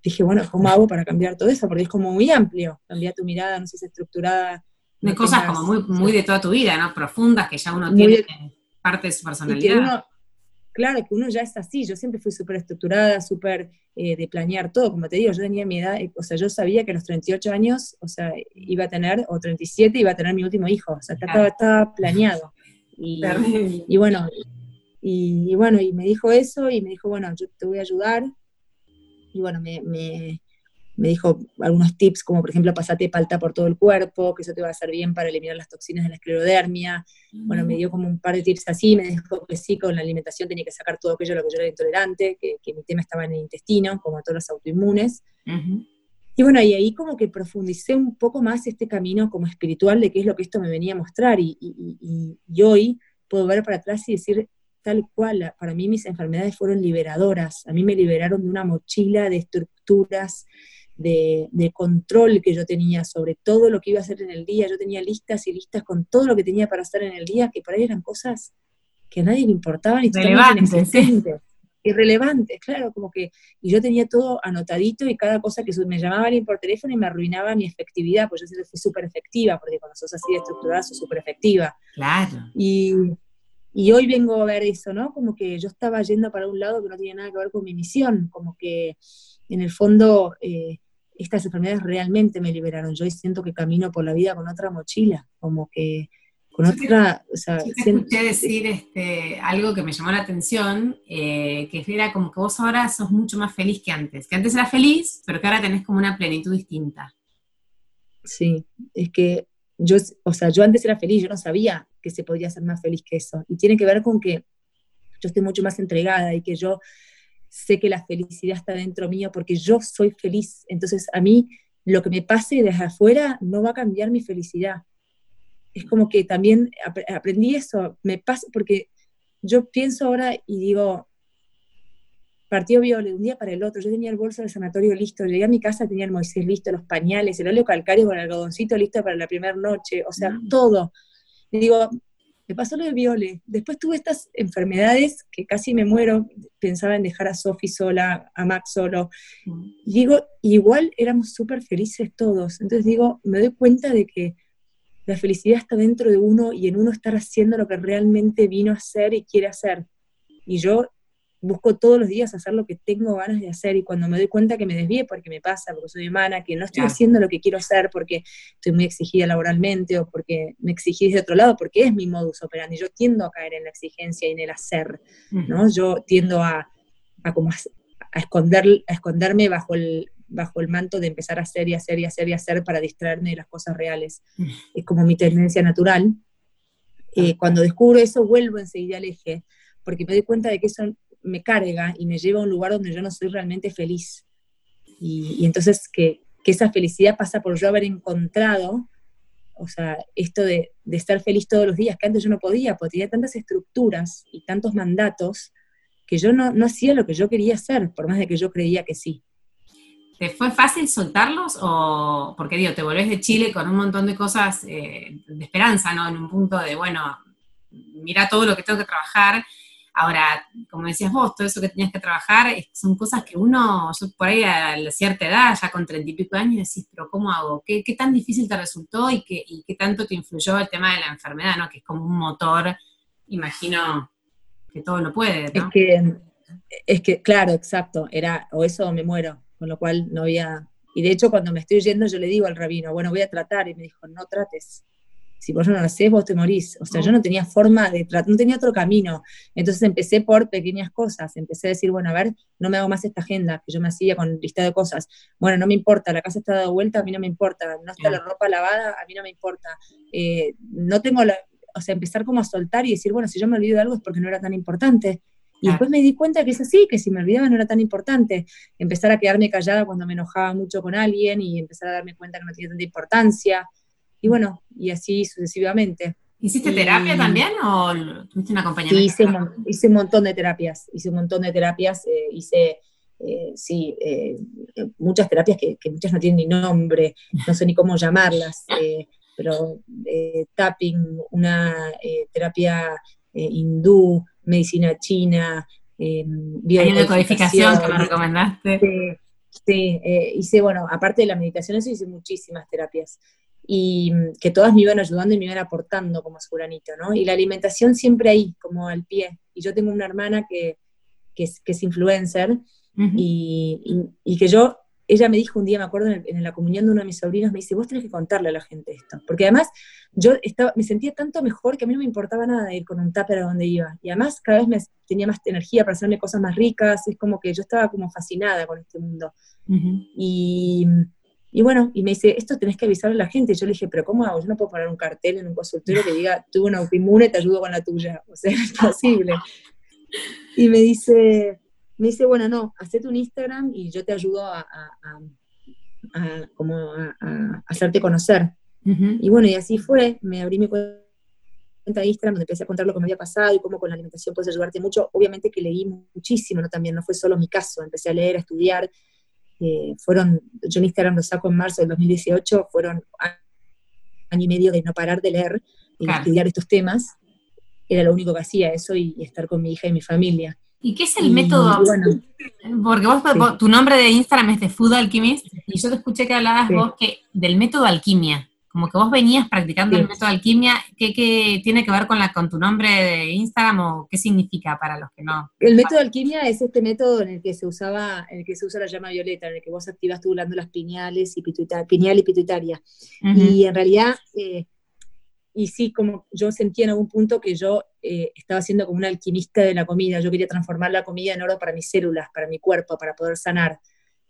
Speaker 2: dije, bueno, ¿cómo hago para cambiar todo eso? Porque es como muy amplio, cambiar tu mirada, no sé, si estructurada.
Speaker 1: De cosas como muy, muy de toda tu vida, ¿no? Profundas que ya uno tiene parte de su personalidad.
Speaker 2: claro, que uno ya es así, yo siempre fui súper estructurada, súper eh, de planear todo, como te digo, yo tenía mi edad, eh, o sea, yo sabía que a los 38 años, o sea, iba a tener, o 37, iba a tener mi último hijo, o sea, estaba, estaba planeado. Y, y, bueno, y, bueno, y me dijo eso y me dijo, bueno, yo te voy a ayudar. Y bueno, me, me dijo algunos tips, como por ejemplo, pasate palta por todo el cuerpo, que eso te va a hacer bien para eliminar las toxinas de la esclerodermia. Bueno, me dio como un par de tips así, me dijo que sí, con la alimentación tenía que sacar todo aquello a lo que yo era intolerante, que, mi tema estaba en el intestino, como todos los autoinmunes. Y bueno, y ahí como que profundicé un poco más este camino como espiritual de qué es lo que esto me venía a mostrar. Y, y hoy puedo ver para atrás y decir, tal cual, para mí mis enfermedades fueron liberadoras. A mí me liberaron de una mochila de estructuras, de, control que yo tenía sobre todo lo que iba a hacer en el día. Yo tenía listas y listas con todo lo que tenía para hacer en el día, que por ahí eran cosas que a nadie le importaban y
Speaker 1: Relevantes,
Speaker 2: irrelevantes, claro, como que, y yo tenía todo anotadito y cada cosa que me llamaba alguien por teléfono y me arruinaba mi efectividad, pues yo siempre fui súper efectiva, porque cuando sos así de estructurada sos súper efectiva.
Speaker 1: Claro.
Speaker 2: Y, y hoy vengo a ver eso, ¿no? Como que yo estaba yendo para un lado que no tenía nada que ver con mi misión, como que en el fondo eh, estas enfermedades realmente me liberaron. Yo siento que camino por la vida con otra mochila, como que con otra...
Speaker 1: o sea, yo te escuché decir este, algo que me llamó la atención, eh, que era como que vos ahora sos mucho más feliz que antes, que antes eras feliz, pero que ahora tenés como una plenitud distinta.
Speaker 2: Sí, es que yo, o sea, yo antes era feliz, yo no sabía que se podía ser más feliz que eso. Y tiene que ver con que yo estoy mucho más entregada y que yo sé que la felicidad está dentro mío porque yo soy feliz. Entonces a mí lo que me pase desde afuera no va a cambiar mi felicidad. Es como que también aprendí eso, me pasa, porque yo pienso ahora y digo, partió Viole de un día para el otro, yo tenía el bolso del sanatorio listo, llegué a mi casa, tenía el Moisés listo, los pañales, el óleo calcario con el algodoncito listo para la primera noche, o sea, mm. todo. Y digo, me pasó lo de Viole. Después tuve estas enfermedades que casi me muero. Pensaba en dejar a Sofi sola, a Max solo. Y digo, igual éramos súper felices todos. Entonces digo, me doy cuenta de que la felicidad está dentro de uno y en uno estar haciendo lo que realmente vino a hacer y quiere hacer. Y yo busco todos los días hacer lo que tengo ganas de hacer y cuando me doy cuenta que me desvíe porque me pasa, porque soy humana, que no estoy haciendo lo que quiero hacer porque estoy muy exigida laboralmente o porque me exigí de otro lado, porque es mi modus operandi, yo tiendo a caer en la exigencia y en el hacer, ¿no? Yo tiendo a, a, como a, esconder, a esconderme bajo el, bajo el manto de empezar a hacer y hacer y hacer y hacer para distraerme de las cosas reales. Es como mi tendencia natural. Eh, cuando descubro eso, vuelvo enseguida al eje, porque me doy cuenta de que eso me carga y me lleva a un lugar donde yo no soy realmente feliz. Y, entonces que, esa felicidad pasa por yo haber encontrado, o sea, esto de, estar feliz todos los días, que antes yo no podía, porque tenía tantas estructuras y tantos mandatos que yo no, hacía lo que yo quería hacer, por más de que yo creía que sí.
Speaker 1: ¿Te fue fácil soltarlos o, porque digo, te volvés de Chile con un montón de cosas eh, de esperanza, ¿no? En un punto de, bueno, mira todo lo que tengo que trabajar Ahora, como decías vos, todo eso que tenías que trabajar son cosas que uno, yo por ahí a cierta edad, ya con treinta y pico años, decís, pero ¿cómo hago? ¿Qué, tan difícil te resultó y qué, qué tanto te influyó el tema de la enfermedad, ¿no? que es como un motor, imagino que todo lo puede.
Speaker 2: Es que, es que, claro, exacto, era o eso me muero, con lo cual no había... Y de hecho, cuando me estoy yendo, yo le digo al rabino, bueno, voy a tratar, y me dijo, no trates, si vos no lo haces, vos te morís. O sea, yo no tenía forma de no tenía otro camino. Entonces empecé por pequeñas cosas. Empecé a decir, bueno, a ver, no me hago más esta agenda que yo me hacía con lista de cosas. Bueno, no me importa, la casa está dada vuelta, a mí no me importa. No está la ropa lavada, a mí no me importa. Eh, no tengo la, o sea, empezar como a soltar y decir, bueno, si yo me olvido de algo es porque no era tan importante. Y después me di cuenta que es así, que si me olvidaba no era tan importante. Empezar a quedarme callada cuando me enojaba mucho con alguien y empezar a darme cuenta que no tenía tanta importancia. Y bueno, y así sucesivamente.
Speaker 1: ¿Hiciste terapia también o tuviste un acompañamiento?
Speaker 2: Hice, hice, un montón de terapias, hice un montón de terapias, eh, hice, eh, sí, eh, muchas terapias que, muchas no tienen ni nombre, no sé ni cómo llamarlas, pero tapping, una terapia hindú, medicina china,
Speaker 1: biodecodificación. Hay que me recomendaste.
Speaker 2: Sí, hice, bueno, aparte de la meditación, eso hice muchísimas terapias y mm, que todas me iban ayudando y me iban aportando como suranito, ¿no? Y la alimentación siempre ahí, como al pie. Y yo tengo una hermana que, que, es, que es, influencer y, y, que yo ella me dijo un día, me acuerdo, en, la comunión de uno de mis sobrinos, me dice, vos tenés que contarle a la gente esto. Porque además yo estaba, me sentía tanto mejor que a mí no me importaba nada ir con un tupper a donde iba. Y además cada vez me tenía más energía para hacerme cosas más ricas. Es como que yo estaba como fascinada con este mundo. y, y, bueno, y me dice, esto tenés que avisarle a la gente. Y yo le dije, pero ¿cómo hago? Yo no puedo poner un cartel en un consultorio que diga, tuve una autoinmune, te ayudo con la tuya. O sea, es imposible. Y me dice, me dice, bueno, no, hacete un Instagram y yo te ayudo a, como a, hacerte conocer. Y bueno, y así fue, me abrí mi cuenta de Instagram donde empecé a contar lo que me había pasado y cómo con la alimentación puedes ayudarte mucho. Obviamente que leí muchísimo, ¿no? También no fue solo mi caso, empecé a leer, a estudiar. Eh, fueron, yo en Instagram lo saco en marzo del 2018, fueron año y medio de no parar de leer y estudiar estos temas. Era lo único que hacía, eso y estar con mi hija y mi familia.
Speaker 1: ¿Y qué es el método? Porque vos, tu nombre de Instagram es de Food Alchemist, y yo te escuché que hablabas vos que del método alquimia, como que vos venías practicando el método alquimia, ¿qué, tiene que ver con, la, con tu nombre de Instagram o qué significa para los que no?
Speaker 2: El método alquimia es este método en el que se usaba, en el que se usa la llama violeta, en el que vos activas tu glándulas pineales y pituitaria, pineal y pituitaria. Y en realidad eh, y sí, como yo sentía en algún punto que yo eh, estaba siendo como un alquimista de la comida, yo quería transformar la comida en oro para mis células, para mi cuerpo, para poder sanar.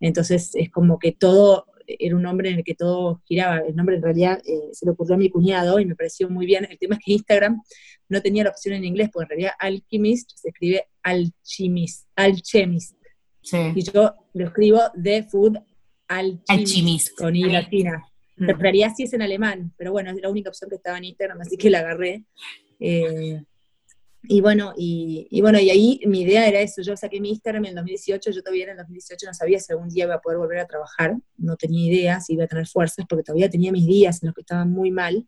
Speaker 2: Entonces es como que todo, era un nombre en el que todo giraba. El nombre en realidad eh, se le ocurrió a mi cuñado y me pareció muy bien. El tema es que Instagram no tenía la opción en inglés, porque en realidad alchemist se escribe alchemist, alchemist. Y yo lo escribo de food alchemist, con I latina. Mm. En realidad sí es en alemán, pero bueno, es la única opción que estaba en Instagram, así que la agarré. Eh, y bueno, y, bueno, y ahí mi idea era eso, yo saqué mi Instagram en el 2018, yo todavía en el 2018 no sabía si algún día iba a poder volver a trabajar, no tenía idea si iba a tener fuerzas, porque todavía tenía mis días en los que estaba muy mal.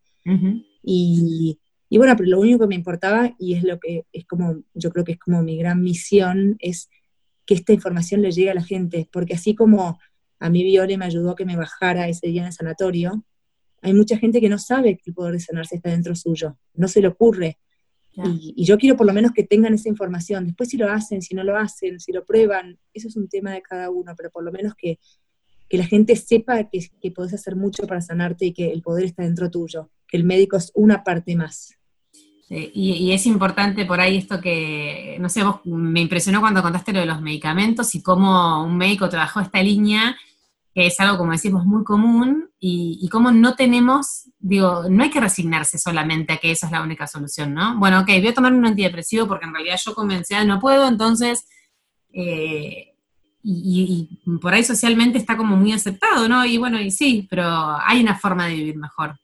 Speaker 2: y, y, bueno, pero lo único que me importaba, y es lo que es como, yo creo que es como mi gran misión, es que esta información le llegue a la gente, porque así como a mí Viole me ayudó a que me bajara ese día en el sanatorio, hay mucha gente que no sabe que el poder de sanarse está dentro suyo, no se le ocurre. Y, yo quiero por lo menos que tengan esa información. Después si lo hacen, si no lo hacen, si lo prueban, eso es un tema de cada uno, pero por lo menos que, la gente sepa que, que podés hacer mucho para sanarte y que el poder está dentro tuyo, que el médico es una parte más.
Speaker 1: y, y, es importante por ahí esto que, no sé, vos me impresionó cuando contaste lo de los medicamentos y cómo un médico trabajó esta línea que es algo, como decimos, muy común, y, cómo no tenemos, digo, no hay que resignarse solamente a que esa es la única solución, ¿no? Bueno, ok, voy a tomar un antidepresivo porque en realidad yo convencional no puedo, entonces, eh, y, por ahí socialmente está como muy aceptado, ¿no? Y bueno, y sí, pero hay una forma de vivir mejor.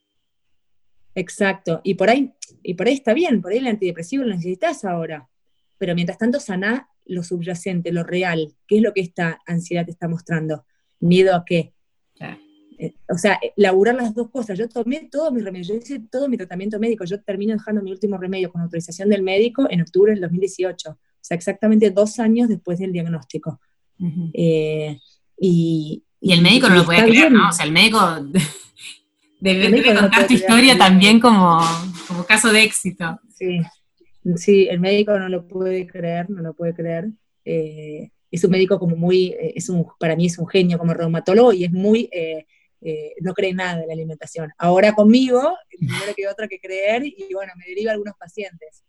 Speaker 2: Exacto, y por ahí, y por ahí está bien, por ahí el antidepresivo lo necesitas ahora, pero mientras tanto sana lo subyacente, lo real, qué es lo que esta ansiedad te está mostrando miedo a qué. Eh, o sea, eh, laburar las dos cosas. Yo tomé todos mis remedios, yo hice todo mi tratamiento médico. Yo termino dejando mi último remedio con autorización del médico en octubre del 2018. O sea, exactamente dos años después del diagnóstico.
Speaker 1: Eh, y, el médico no lo puede creer, ¿no? O sea, el médico debe, contar tu historia también como, como caso de éxito.
Speaker 2: Sí. sí, el médico no lo puede creer, no lo puede creer es un médico como muy, eh, es un, para mí es un genio como reumatólogo y es muy, eh, eh, no cree nada de la alimentación. Ahora conmigo, primero queda otra que creer y bueno, me deriva algunos pacientes,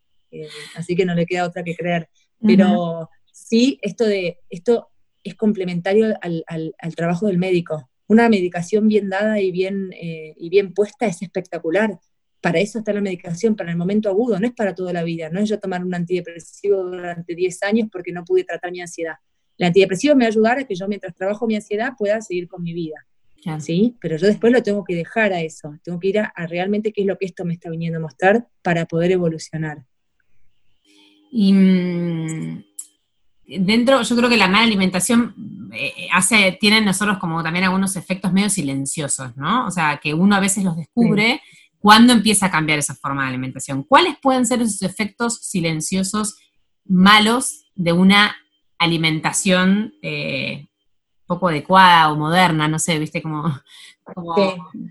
Speaker 2: así que no le queda otra que creer. Pero sí, esto, de, esto es complementario al, al, trabajo del médico. Una medicación bien dada y bien, y bien puesta es espectacular para eso está la medicación, para el momento agudo, no es para toda la vida, no es yo tomar un antidepresivo durante 10 años porque no pude tratar mi ansiedad. El antidepresivo me va a ayudar a que yo mientras trabajo mi ansiedad pueda seguir con mi vida. ¿sí? Pero yo después lo tengo que dejar a eso, tengo que ir a, realmente qué es lo que esto me está viniendo a mostrar para poder evolucionar.
Speaker 1: Y mm, dentro, yo creo que la mala alimentación eh, hace, tiene en nosotros como también algunos efectos medio silenciosos, ¿no? O sea, que uno a veces los descubre cuando empieza a cambiar esa forma de alimentación. ¿Cuáles pueden ser esos efectos silenciosos malos de una alimentación eh, poco adecuada o moderna, no sé, viste, como...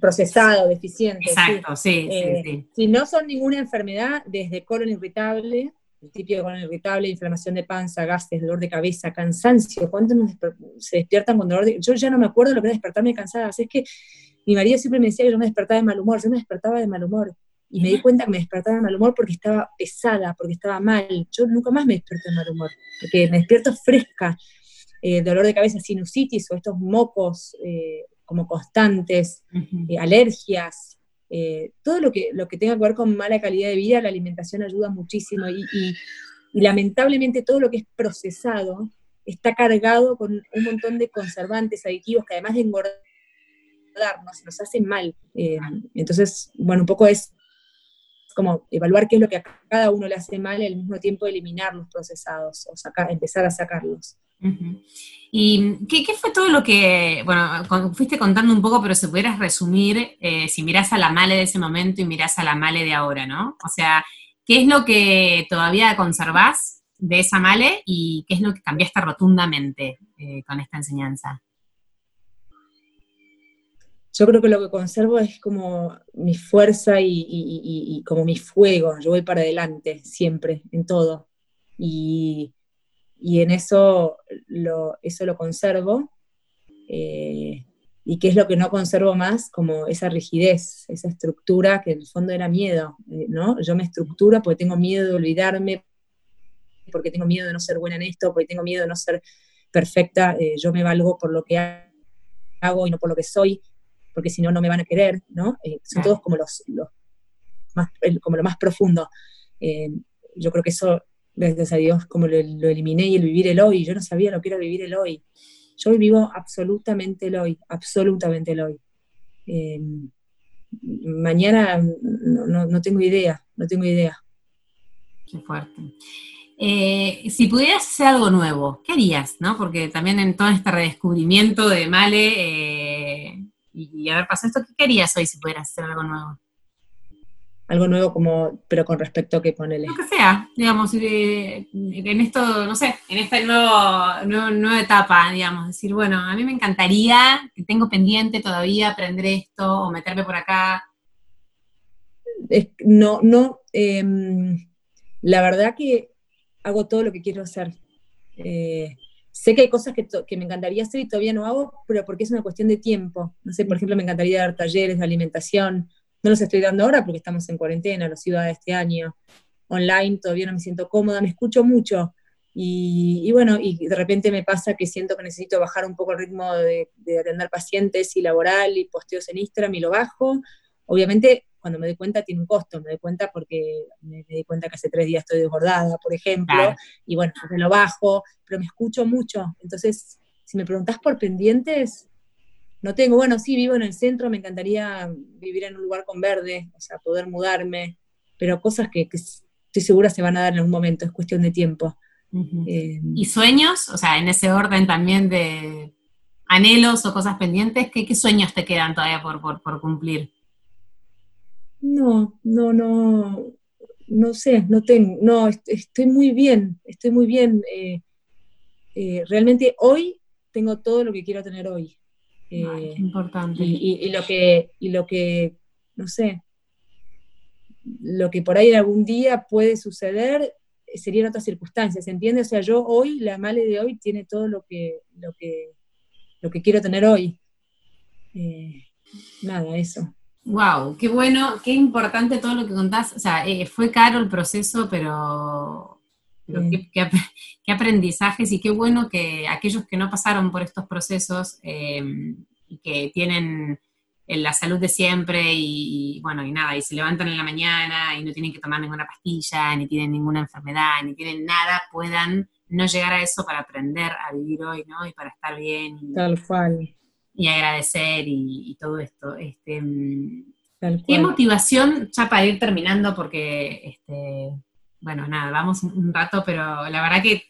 Speaker 2: procesado, deficiente.
Speaker 1: Exacto, sí,
Speaker 2: sí,
Speaker 1: sí,
Speaker 2: Si no son ninguna enfermedad, desde colon irritable el típico con irritable, inflamación de panza, gases, dolor de cabeza, cansancio. ¿Cuántos se despiertan con dolor de Yo ya no me acuerdo lo que era despertarme cansada. Así es que mi marido siempre me decía que yo me despertaba de mal humor. Yo me despertaba de mal humor. Y me di cuenta que me despertaba de mal humor porque estaba pesada, porque estaba mal. Yo nunca más me despierto de mal humor, porque me despierto fresca. Eh, dolor de cabeza, sinusitis o estos mocos eh, como constantes, eh, alergias, todo lo que, lo que tenga que ver con mala calidad de vida, la alimentación ayuda muchísimo. Y, lamentablemente todo lo que es procesado está cargado con un montón de conservantes, aditivos, que además de engordarnos, nos hacen mal. entonces, bueno, un poco es como evaluar qué es lo que a cada uno le hace mal y al mismo tiempo eliminar los procesados o sacar, empezar a sacarlos.
Speaker 1: ¿Y qué, fue todo lo que, bueno, fuiste contando un poco, pero si pudieras resumir, eh, si mirás a la Male de ese momento y mirás a la Male de ahora, ¿no? O sea, ¿qué es lo que todavía conservás de esa Male y qué es lo que cambiaste rotundamente eh, con esta enseñanza?
Speaker 2: Yo creo que lo que conservo es como mi fuerza y, como mi fuego. Yo voy para adelante siempre, en todo. Y, en eso lo, eso lo conservo. Eh, y qué es lo que no conservo más, como esa rigidez, esa estructura que en el fondo era miedo, eh, ¿no? Yo me estructuro porque tengo miedo de olvidarme, porque tengo miedo de no ser buena en esto, porque tengo miedo de no ser perfecta, eh, yo me valgo por lo que hago y no por lo que soy, porque si no, no me van a querer, ¿no? Eh, son todos como los, más, como lo más profundo. Eh, yo creo que eso, gracias a Dios, como lo, eliminé y el vivir el hoy, yo no sabía lo que era vivir el hoy. Yo vivo absolutamente el hoy, absolutamente el hoy. Eh, mañana no, no, tengo idea, no tengo idea.
Speaker 1: Qué fuerte. si pudieras hacer algo nuevo, ¿qué harías? ¿no? Porque también en todo este redescubrimiento de Male, y, a ver, pasó esto, ¿qué querías hoy si pudieras hacer algo nuevo?
Speaker 2: Algo nuevo como, pero con respecto a qué ponele.
Speaker 1: Lo que sea, digamos, en esto, no sé, en esta nueva etapa, digamos, decir, bueno, a mí me encantaría, que tengo pendiente todavía aprender esto o meterme por acá.
Speaker 2: no, no, em, la verdad que hago todo lo que quiero hacer. Eh, Sé que hay cosas que, me encantaría hacer y todavía no hago, pero porque es una cuestión de tiempo. No sé, por ejemplo, me encantaría dar talleres de alimentación. No los estoy dando ahora porque estamos en cuarentena, los iba este año. Online todavía no me siento cómoda, me escucho mucho. Y, bueno, y de repente me pasa que siento que necesito bajar un poco el ritmo de, de atender pacientes y laboral y posteos en Instagram y lo bajo. Obviamente cuando me doy cuenta tiene un costo, me doy cuenta porque me, di cuenta que hace tres días estoy desbordada, por ejemplo, y bueno, me lo bajo, pero me escucho mucho. Entonces, si me preguntás por pendientes, no tengo, bueno, sí, vivo en el centro, me encantaría vivir en un lugar con verde, o sea, poder mudarme, pero cosas que, estoy segura se van a dar en algún momento, es cuestión de tiempo.
Speaker 1: Eh, ¿Y sueños? O sea, en ese orden también de anhelos o cosas pendientes, ¿qué, sueños te quedan todavía por, por cumplir?
Speaker 2: No, no, no, no sé, no tengo, no, estoy muy bien, estoy muy bien. Eh, eh, realmente hoy tengo todo lo que quiero tener hoy.
Speaker 1: Eh, importante.
Speaker 2: Y, lo que, y lo que, no sé, lo que por ahí en algún día puede suceder serían otras circunstancias, ¿entiendes? O sea, yo hoy, la Male de hoy tiene todo lo que, lo que, lo que quiero tener hoy. nada, eso.
Speaker 1: Wow, qué bueno, qué importante todo lo que contás. O sea, eh, fue caro el proceso, pero, qué, aprendizajes y qué bueno que aquellos que no pasaron por estos procesos em, y que tienen eh, la salud de siempre y, bueno, y nada, y se levantan en la mañana y no tienen que tomar ninguna pastilla, ni tienen ninguna enfermedad, ni tienen nada, puedan no llegar a eso para aprender a vivir hoy, ¿no? Y para estar bien.
Speaker 2: Tal cual
Speaker 1: y agradecer y, todo esto. Este, ¿Qué motivación, ya para ir terminando, porque, este, bueno, nada, vamos un rato, pero la verdad que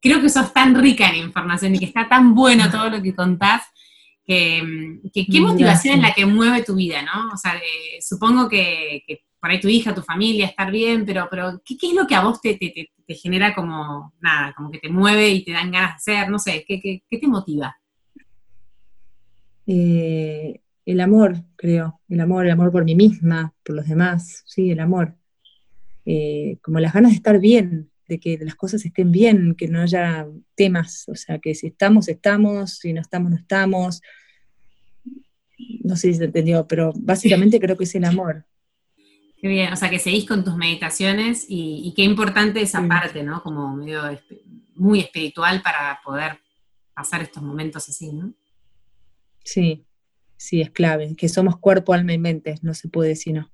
Speaker 1: creo que sos tan rica en información y que está tan bueno todo lo que contás, que, qué motivación es la que mueve tu vida, ¿no? O sea, eh, supongo que, por ahí tu hija, tu familia, estar bien, pero, pero ¿qué, es lo que a vos te, te, genera como, nada, como que te mueve y te dan ganas de hacer? No sé, ¿qué, qué te motiva?
Speaker 2: Eh, el amor, creo, el amor, el amor por mí misma, por los demás, sí, el amor. Eh, como las ganas de estar bien, de que las cosas estén bien, que no haya temas, o sea, que si estamos, estamos, si no estamos, no estamos. No sé si se entendió, pero básicamente creo que es el amor.
Speaker 1: Qué bien, o sea, que seguís con tus meditaciones y, qué importante esa parte, ¿no? Como medio muy espiritual para poder pasar estos momentos así, ¿no?
Speaker 2: Sí, sí, es clave, que somos cuerpo, alma y mente, no se puede decir no.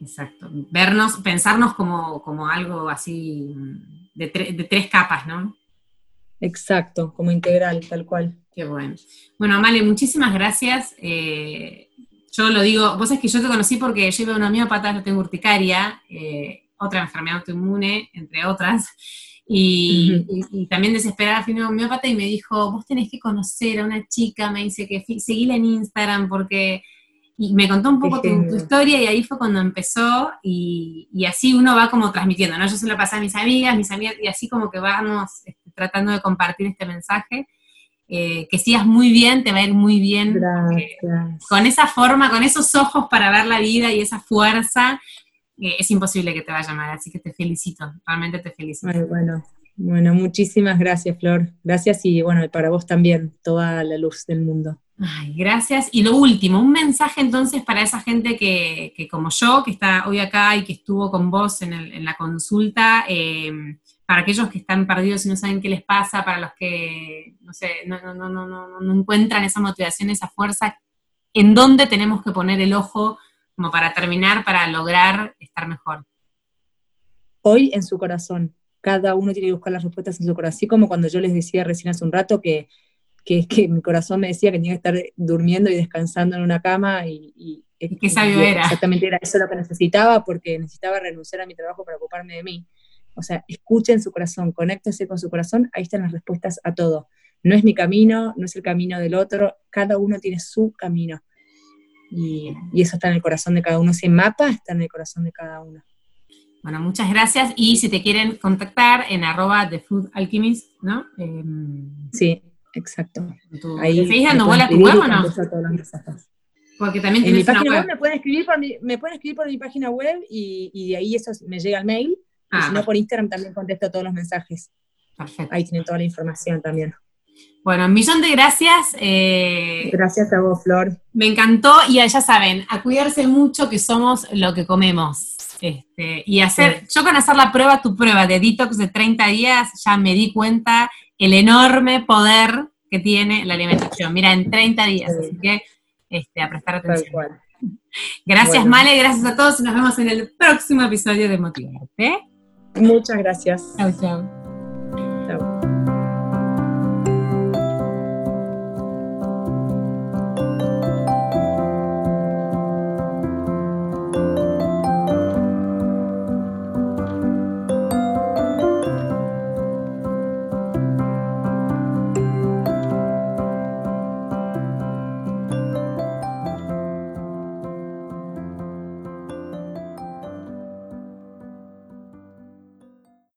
Speaker 1: Exacto. Vernos, pensarnos como, algo así de, tres capas, ¿no?
Speaker 2: Exacto, como integral, tal cual.
Speaker 1: Qué bueno. Bueno, Amale, muchísimas gracias. Eh, yo lo digo, vos es que yo te conocí porque yo iba a una miopata, yo tengo urticaria, eh, otra enfermedad autoinmune, entre otras, y, también desesperada fui a un miopata y me dijo, vos tenés que conocer a una chica, me dice que seguíla en Instagram porque y me contó un poco tu, historia y ahí fue cuando empezó y, así uno va como transmitiendo, ¿no? Yo se lo pasé a mis amigas, mis amigas, y así como que vamos este, tratando de compartir este mensaje. Eh, que sigas muy bien, te va a ir muy bien.
Speaker 2: Gracias.
Speaker 1: Con esa forma, con esos ojos para ver la vida y esa fuerza, eh, es imposible que te vaya mal, así que te felicito, realmente te felicito.
Speaker 2: bueno, bueno, muchísimas gracias, Flor. Gracias y bueno, para vos también, toda la luz del mundo.
Speaker 1: Ay, gracias. Y lo último, un mensaje entonces para esa gente que, como yo, que está hoy acá y que estuvo con vos en, la consulta, em, para aquellos que están perdidos y no saben qué les pasa, para los que, no sé, no, no, no, no encuentran esa motivación, esa fuerza, ¿en dónde tenemos que poner el ojo como para terminar, para lograr estar mejor?
Speaker 2: Hoy en su corazón. Cada uno tiene que buscar las respuestas en su corazón. Así como cuando yo les decía recién hace un rato que que, que mi corazón me decía que tenía que estar durmiendo y descansando en una cama y,
Speaker 1: qué sabio era.
Speaker 2: Exactamente era eso lo que necesitaba porque necesitaba renunciar a mi trabajo para ocuparme de mí. O sea, escuchen su corazón, conéctense con su corazón, ahí están las respuestas a todo. No es mi camino, no es el camino del otro, cada uno tiene su camino. Y, y eso está en el corazón de cada uno. Ese mapa está en el corazón de cada uno.
Speaker 1: Bueno, muchas gracias. Y si te quieren contactar en arroba The Food Alchemist, ¿no?
Speaker 2: Em, sí, Exacto.
Speaker 1: Ahí ¿Seguís dando bola a tu web o no? Porque también
Speaker 2: en mi página web. me, pueden escribir por mi, me pueden escribir por mi página web y, y de ahí eso me llega al mail. y si no, ah. por Instagram también contesto todos los mensajes. Perfecto. Ahí tienen toda la información también.
Speaker 1: Bueno, un millón de gracias. Eh,
Speaker 2: gracias a vos, Flor.
Speaker 1: Me encantó y ya saben, a cuidarse mucho que somos lo que comemos. Este, y hacer, yo con hacer la prueba, tu prueba de detox de 30 días, ya me di cuenta el enorme poder que tiene la alimentación. Mira, en 30 días, así que este, a prestar atención. Gracias, Male, gracias a todos y nos vemos en el próximo episodio de Motivarte.
Speaker 2: Muchas gracias.
Speaker 1: Chao. Chao.